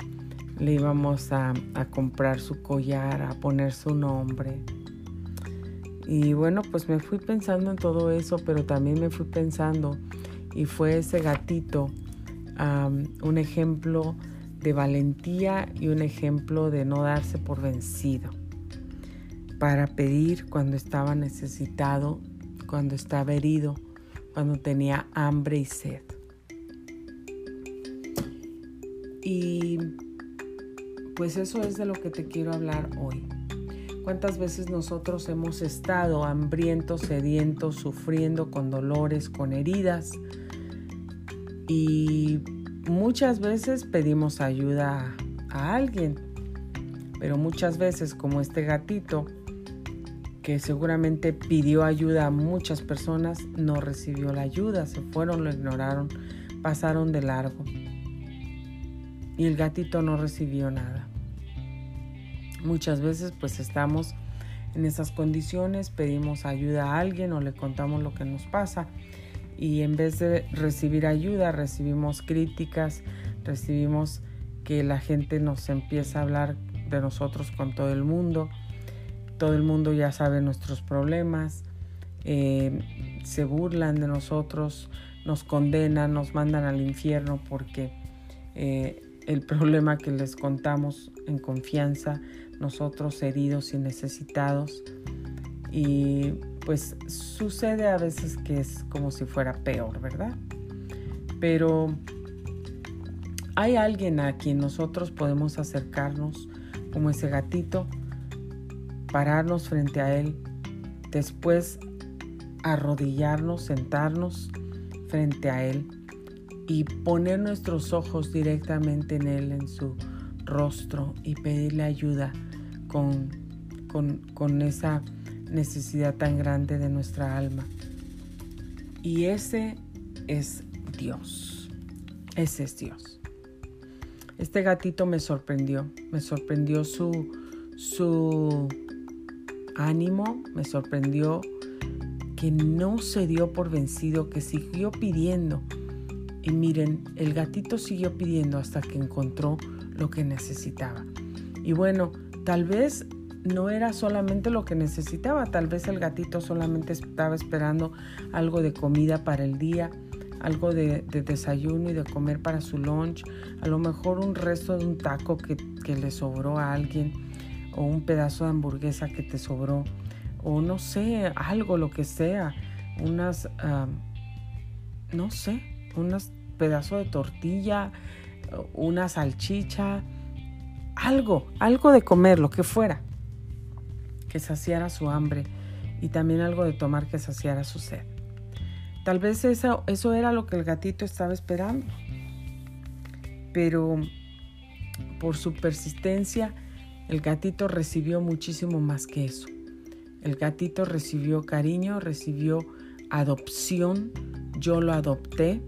le íbamos a, comprar su collar, a poner su nombre. Y bueno, pues me fui pensando en todo eso, pero también me fui pensando, y fue ese gatito un ejemplo de valentía y un ejemplo de no darse por vencido, para pedir cuando estaba necesitado, cuando estaba herido, cuando tenía hambre y sed. Y pues eso es de lo que te quiero hablar hoy. ¿Cuántas veces nosotros hemos estado hambrientos, sedientos, sufriendo con dolores, con heridas? Y muchas veces pedimos ayuda a, alguien, pero muchas veces como este gatito, que seguramente pidió ayuda a muchas personas, no recibió la ayuda, se fueron, lo ignoraron, pasaron de largo. Y el gatito no recibió nada. Muchas veces pues estamos en esas condiciones, pedimos ayuda a alguien o le contamos lo que nos pasa y en vez de recibir ayuda recibimos críticas, recibimos que la gente nos empieza a hablar de nosotros con todo el mundo, todo el mundo ya sabe nuestros problemas, eh, se burlan de nosotros, nos condenan, nos mandan al infierno porque eh, el problema que les contamos en confianza nosotros heridos y necesitados. Y pues sucede a veces que es como si fuera peor, ¿verdad? Pero hay alguien a quien nosotros podemos acercarnos como ese gatito, pararnos frente a él, después arrodillarnos, sentarnos frente a él y poner nuestros ojos directamente en él, en su rostro y pedirle ayuda con, con, esa necesidad tan grande de nuestra alma. Y ese es Dios. Ese es Dios. Este gatito me sorprendió. Me sorprendió su, su ánimo. Me sorprendió que no se dio por vencido, que siguió pidiendo. Y miren, el gatito siguió pidiendo hasta que encontró lo que necesitaba. Y bueno, Tal vez no era solamente lo que necesitaba, tal vez el gatito solamente estaba esperando algo de comida para el día, algo de, desayuno y de comer para su lunch, a lo mejor un resto de un taco que, le sobró a alguien, o un pedazo de hamburguesa que te sobró, o no sé, algo, lo que sea, unas, no sé, unos pedazos de tortilla, una salchicha, algo, algo de comer, lo que fuera. que saciara su hambre y también algo de tomar que saciara su sed. Tal vez eso, eso era lo que el gatito estaba esperando, pero por su persistencia el gatito recibió muchísimo más que eso. El gatito recibió cariño, recibió adopción, yo lo adopté.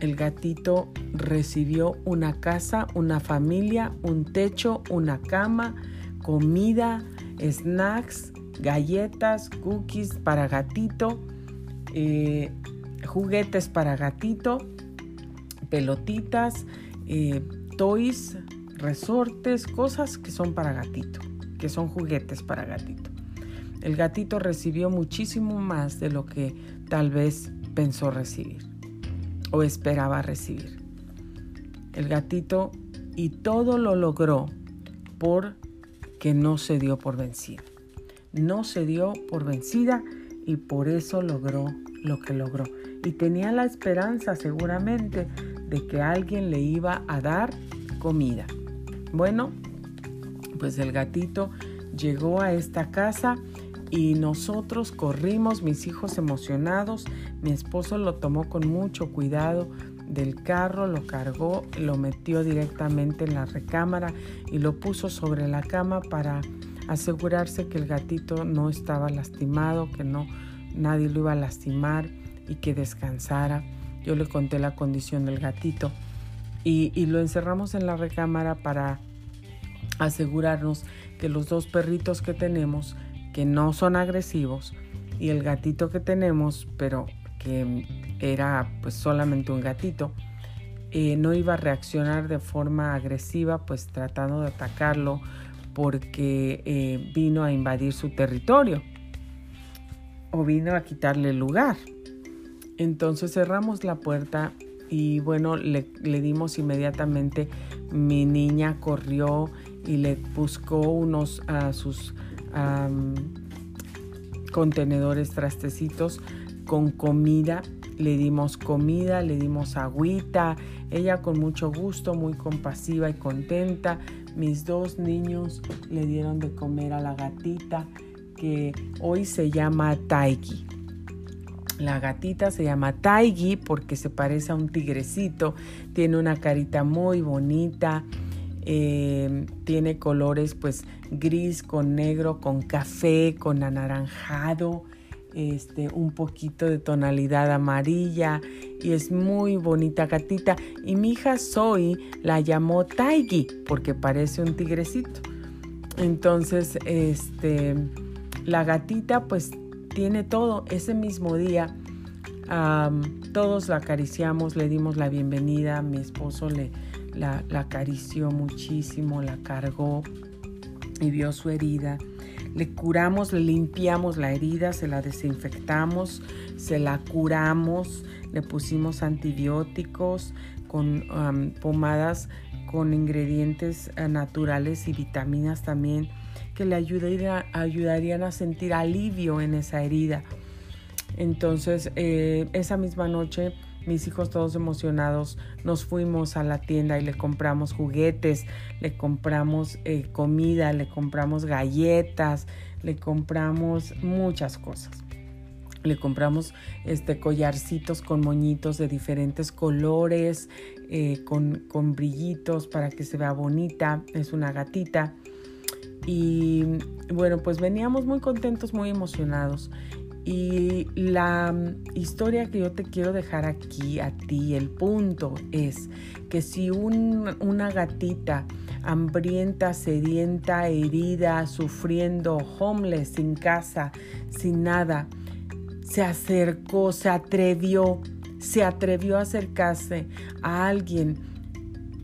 El gatito recibió una casa, una familia, un techo, una cama, comida, snacks, galletas, cookies para gatito, eh, juguetes para gatito, pelotitas, eh, toys, resortes, cosas que son para gatito, que son juguetes para gatito. El gatito recibió muchísimo más de lo que tal vez pensó recibir o esperaba recibir. El gatito y todo lo logró porque no se dio por vencida. No se dio por vencida y por eso logró lo que logró. Y tenía la esperanza seguramente de que alguien le iba a dar comida. Bueno, pues el gatito llegó a esta casa y nosotros corrimos, mis hijos emocionados, mi esposo lo tomó con mucho cuidado del carro, lo cargó, lo metió directamente en la recámara y lo puso sobre la cama para asegurarse que el gatito no estaba lastimado, que no nadie lo iba a lastimar y que descansara. Yo le conté la condición del gatito y, y lo encerramos en la recámara para asegurarnos que los dos perritos que tenemos que no son agresivos y el gatito que tenemos, pero era pues solamente un gatito, eh, no iba a reaccionar de forma agresiva, pues tratando de atacarlo porque eh, vino a invadir su territorio o vino a quitarle el lugar. Entonces cerramos la puerta y bueno, le, dimos inmediatamente, mi niña corrió y le buscó unos a sus contenedores, trastecitos con comida. Le dimos comida, le dimos agüita. Ella con mucho gusto, muy compasiva y contenta. Mis dos niños le dieron de comer a la gatita que hoy se llama Taigi. La gatita se llama Taigi porque se parece a un tigrecito. Tiene una carita muy bonita. Eh, tiene colores pues gris con negro, con café, con anaranjado, este, un poquito de tonalidad amarilla y es muy bonita gatita. Y mi hija Zoe la llamó Taigi porque parece un tigrecito. Entonces, este, la gatita pues tiene todo. Ese mismo día todos la acariciamos, le dimos la bienvenida, mi esposo le, la, acarició muchísimo, la cargó y vio su herida. Le curamos, le limpiamos la herida, se la desinfectamos, se la curamos, le pusimos antibióticos con pomadas con ingredientes eh, naturales y vitaminas también que le ayudarían a sentir alivio en esa herida. Entonces, eh, esa misma noche mis hijos todos emocionados, nos fuimos a la tienda y le compramos juguetes, le compramos eh, comida, le compramos galletas, le compramos muchas cosas. Le compramos este, collarcitos con moñitos de diferentes colores, eh, con, con brillitos para que se vea bonita. Es una gatita. Y bueno, pues veníamos muy contentos, muy emocionados. Y la mm, historia que yo te quiero dejar aquí a ti, el punto es que si una gatita hambrienta, sedienta, herida, sufriendo, homeless, sin casa, sin nada, se acercó, se atrevió, se atrevió a acercarse a alguien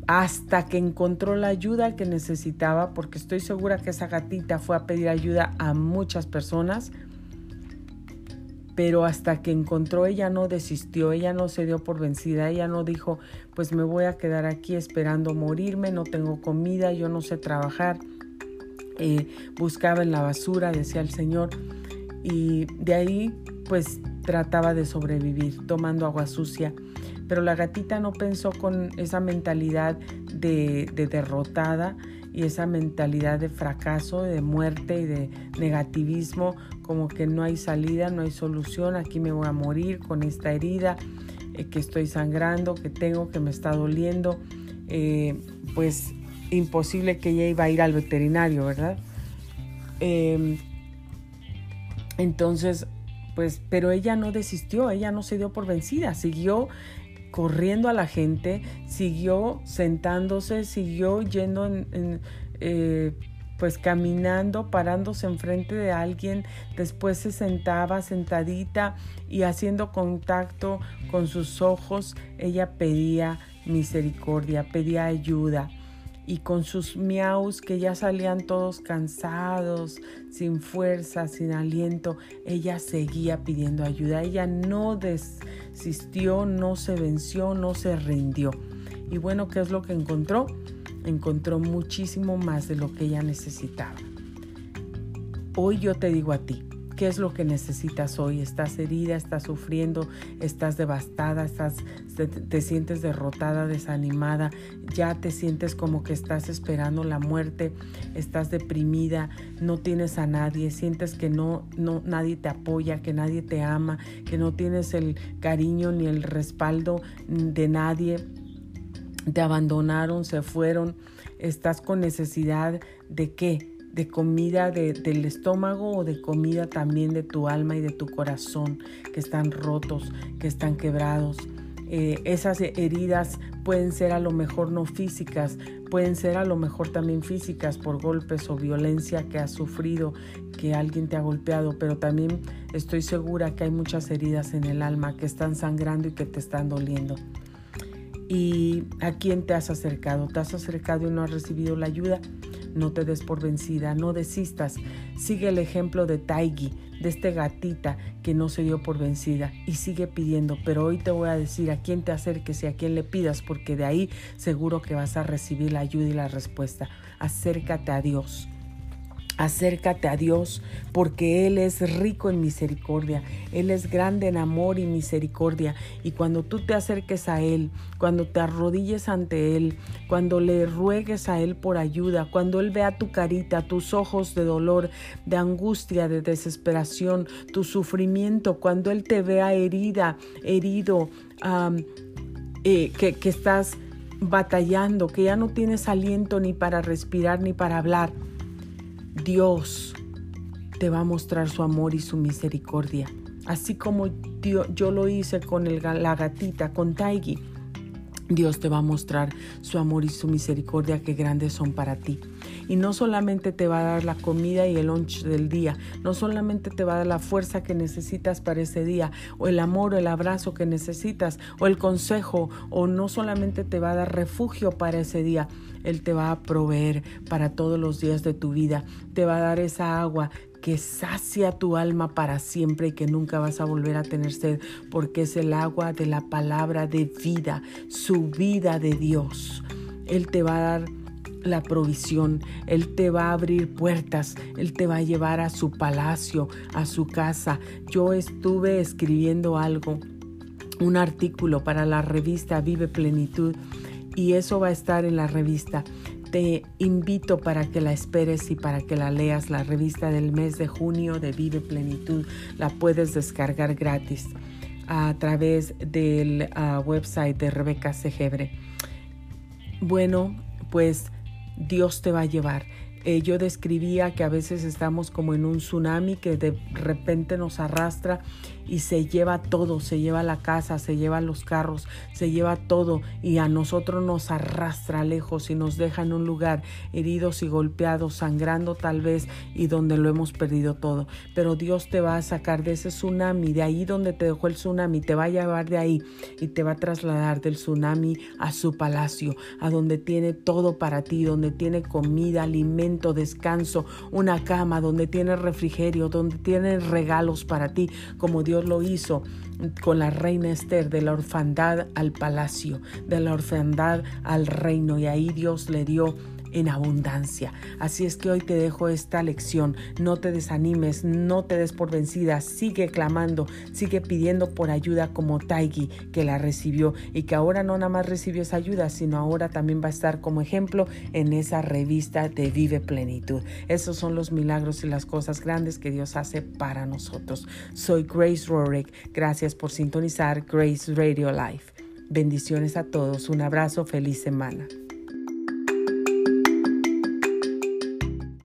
hasta que encontró la ayuda que necesitaba, porque estoy segura que esa gatita fue a pedir ayuda a muchas personas pero hasta que encontró ella no desistió, ella no se dio por vencida, ella no dijo, pues me voy a quedar aquí esperando morirme, no tengo comida, yo no sé trabajar. Eh, buscaba en la basura, decía el Señor, y de ahí pues trataba de sobrevivir tomando agua sucia. Pero la gatita no pensó con esa mentalidad de, de derrotada y esa mentalidad de fracaso, de muerte y de negativismo, como que no hay salida, no hay solución, aquí me voy a morir con esta herida eh, que estoy sangrando, que tengo, que me está doliendo, eh, pues imposible que ella iba a ir al veterinario, ¿verdad? Em, entonces, pues, pero ella no desistió, ella no se dio por vencida, siguió corriendo a la gente, siguió sentándose, siguió yendo en, eh, pues caminando, parándose enfrente de alguien, después se sentaba sentadita y haciendo contacto con sus ojos, ella pedía misericordia, pedía ayuda y con sus miaus que ya salían todos cansados, sin fuerza, sin aliento, ella seguía pidiendo ayuda. Ella no desistió, no se venció, no se rindió. Y bueno, ¿qué es lo que encontró? Encontró muchísimo más de lo que ella necesitaba. Hoy yo te digo a ti, ¿Qué es lo que necesitas hoy? ¿Estás herida? ¿Estás sufriendo? ¿Estás devastada? ¿Estás, te, sientes derrotada, desanimada? ¿Ya te sientes como que estás esperando la muerte? ¿Estás deprimida? ¿No tienes a nadie? ¿Sientes que no, no, nadie te apoya, que nadie te ama, que no tienes el cariño ni el respaldo de nadie? ¿Te abandonaron? ¿Se fueron? ¿Estás con necesidad de qué? De comida del estómago o de comida también de tu alma y de tu corazón, que están rotos, que están quebrados. Eh, esas heridas pueden ser a lo mejor no físicas, pueden ser a lo mejor también físicas por golpes o violencia que has sufrido, que alguien te ha golpeado, pero también estoy segura que hay muchas heridas en el alma que están sangrando y que te están doliendo. ¿Y a quién te has acercado? ¿Te has acercado y no has recibido la ayuda? No te des por vencida, no desistas. Sigue el ejemplo de Taigi, de este gatita que no se dio por vencida y sigue pidiendo. Pero hoy te voy a decir a quién te acerques y a quién le pidas, porque de ahí seguro que vas a recibir la ayuda y la respuesta. Acércate a Dios. Acércate a Dios porque Él es rico en misericordia, Él es grande en amor y misericordia. Y cuando tú te acerques a Él, cuando te arrodilles ante Él, cuando le ruegues a Él por ayuda, cuando Él vea tu carita, tus ojos de dolor, de angustia, de desesperación, tu sufrimiento, cuando Él te vea herida, herido, eh, que, que estás batallando, que ya no tienes aliento ni para respirar ni para hablar Dios te va a mostrar su amor y su misericordia. Así como yo, lo hice con la gatita, con Taigi. Dios te va a mostrar su amor y su misericordia que grandes son para ti. Y no solamente te va a dar la comida y el lunch del día, no solamente te va a dar la fuerza que necesitas para ese día, o el amor o el abrazo que necesitas, o el consejo, o no solamente te va a dar refugio para ese día, Él te va a proveer para todos los días de tu vida, te va a dar esa agua que sacia tu alma para siempre y que nunca vas a volver a tener sed, porque es el agua de la palabra de vida, su vida de Dios. Él te va a dar la provisión, Él te va a abrir puertas, Él te va a llevar a su palacio, a su casa. Yo estuve escribiendo algo, un artículo para la revista Vive Plenitud y eso va a estar en la revista te invito para que la esperes y para que la leas. La revista del mes de junio de Vive Plenitud la puedes descargar gratis a través del ah, website de Rebeca Segebre. Bueno, pues Dios te va a llevar. Eh, yo describía que a veces estamos como en un tsunami que de repente nos arrastra y se lleva todo, se lleva la casa, se lleva los carros, se lleva todo y a nosotros nos arrastra lejos y nos deja en un lugar heridos y golpeados, sangrando tal vez y donde lo hemos perdido todo. Pero Dios te va a sacar de ese tsunami, de ahí donde te dejó el tsunami, te va a llevar de ahí y te va a trasladar del tsunami a su palacio, a donde tiene todo para ti, donde tiene comida, alimento, descanso, una cama, donde tiene refrigerio, donde tiene regalos para ti, como Dios Dios lo hizo con la reina Esther, de la orfandad al palacio, de la orfandad al reino. Y ahí Dios le dio en abundancia. Así es que hoy te dejo esta lección. No te desanimes, no te des por vencida. Sigue clamando, sigue pidiendo por ayuda como Taigi, que la recibió y que ahora no nada más recibió esa ayuda, sino ahora también va a estar como ejemplo en esa revista de Vive Plenitud. Esos son los milagros y las cosas grandes que Dios hace para nosotros. Soy Grace Rorick. Gracias por sintonizar Grace Radio Life. Bendiciones a todos. Un abrazo. Feliz semana.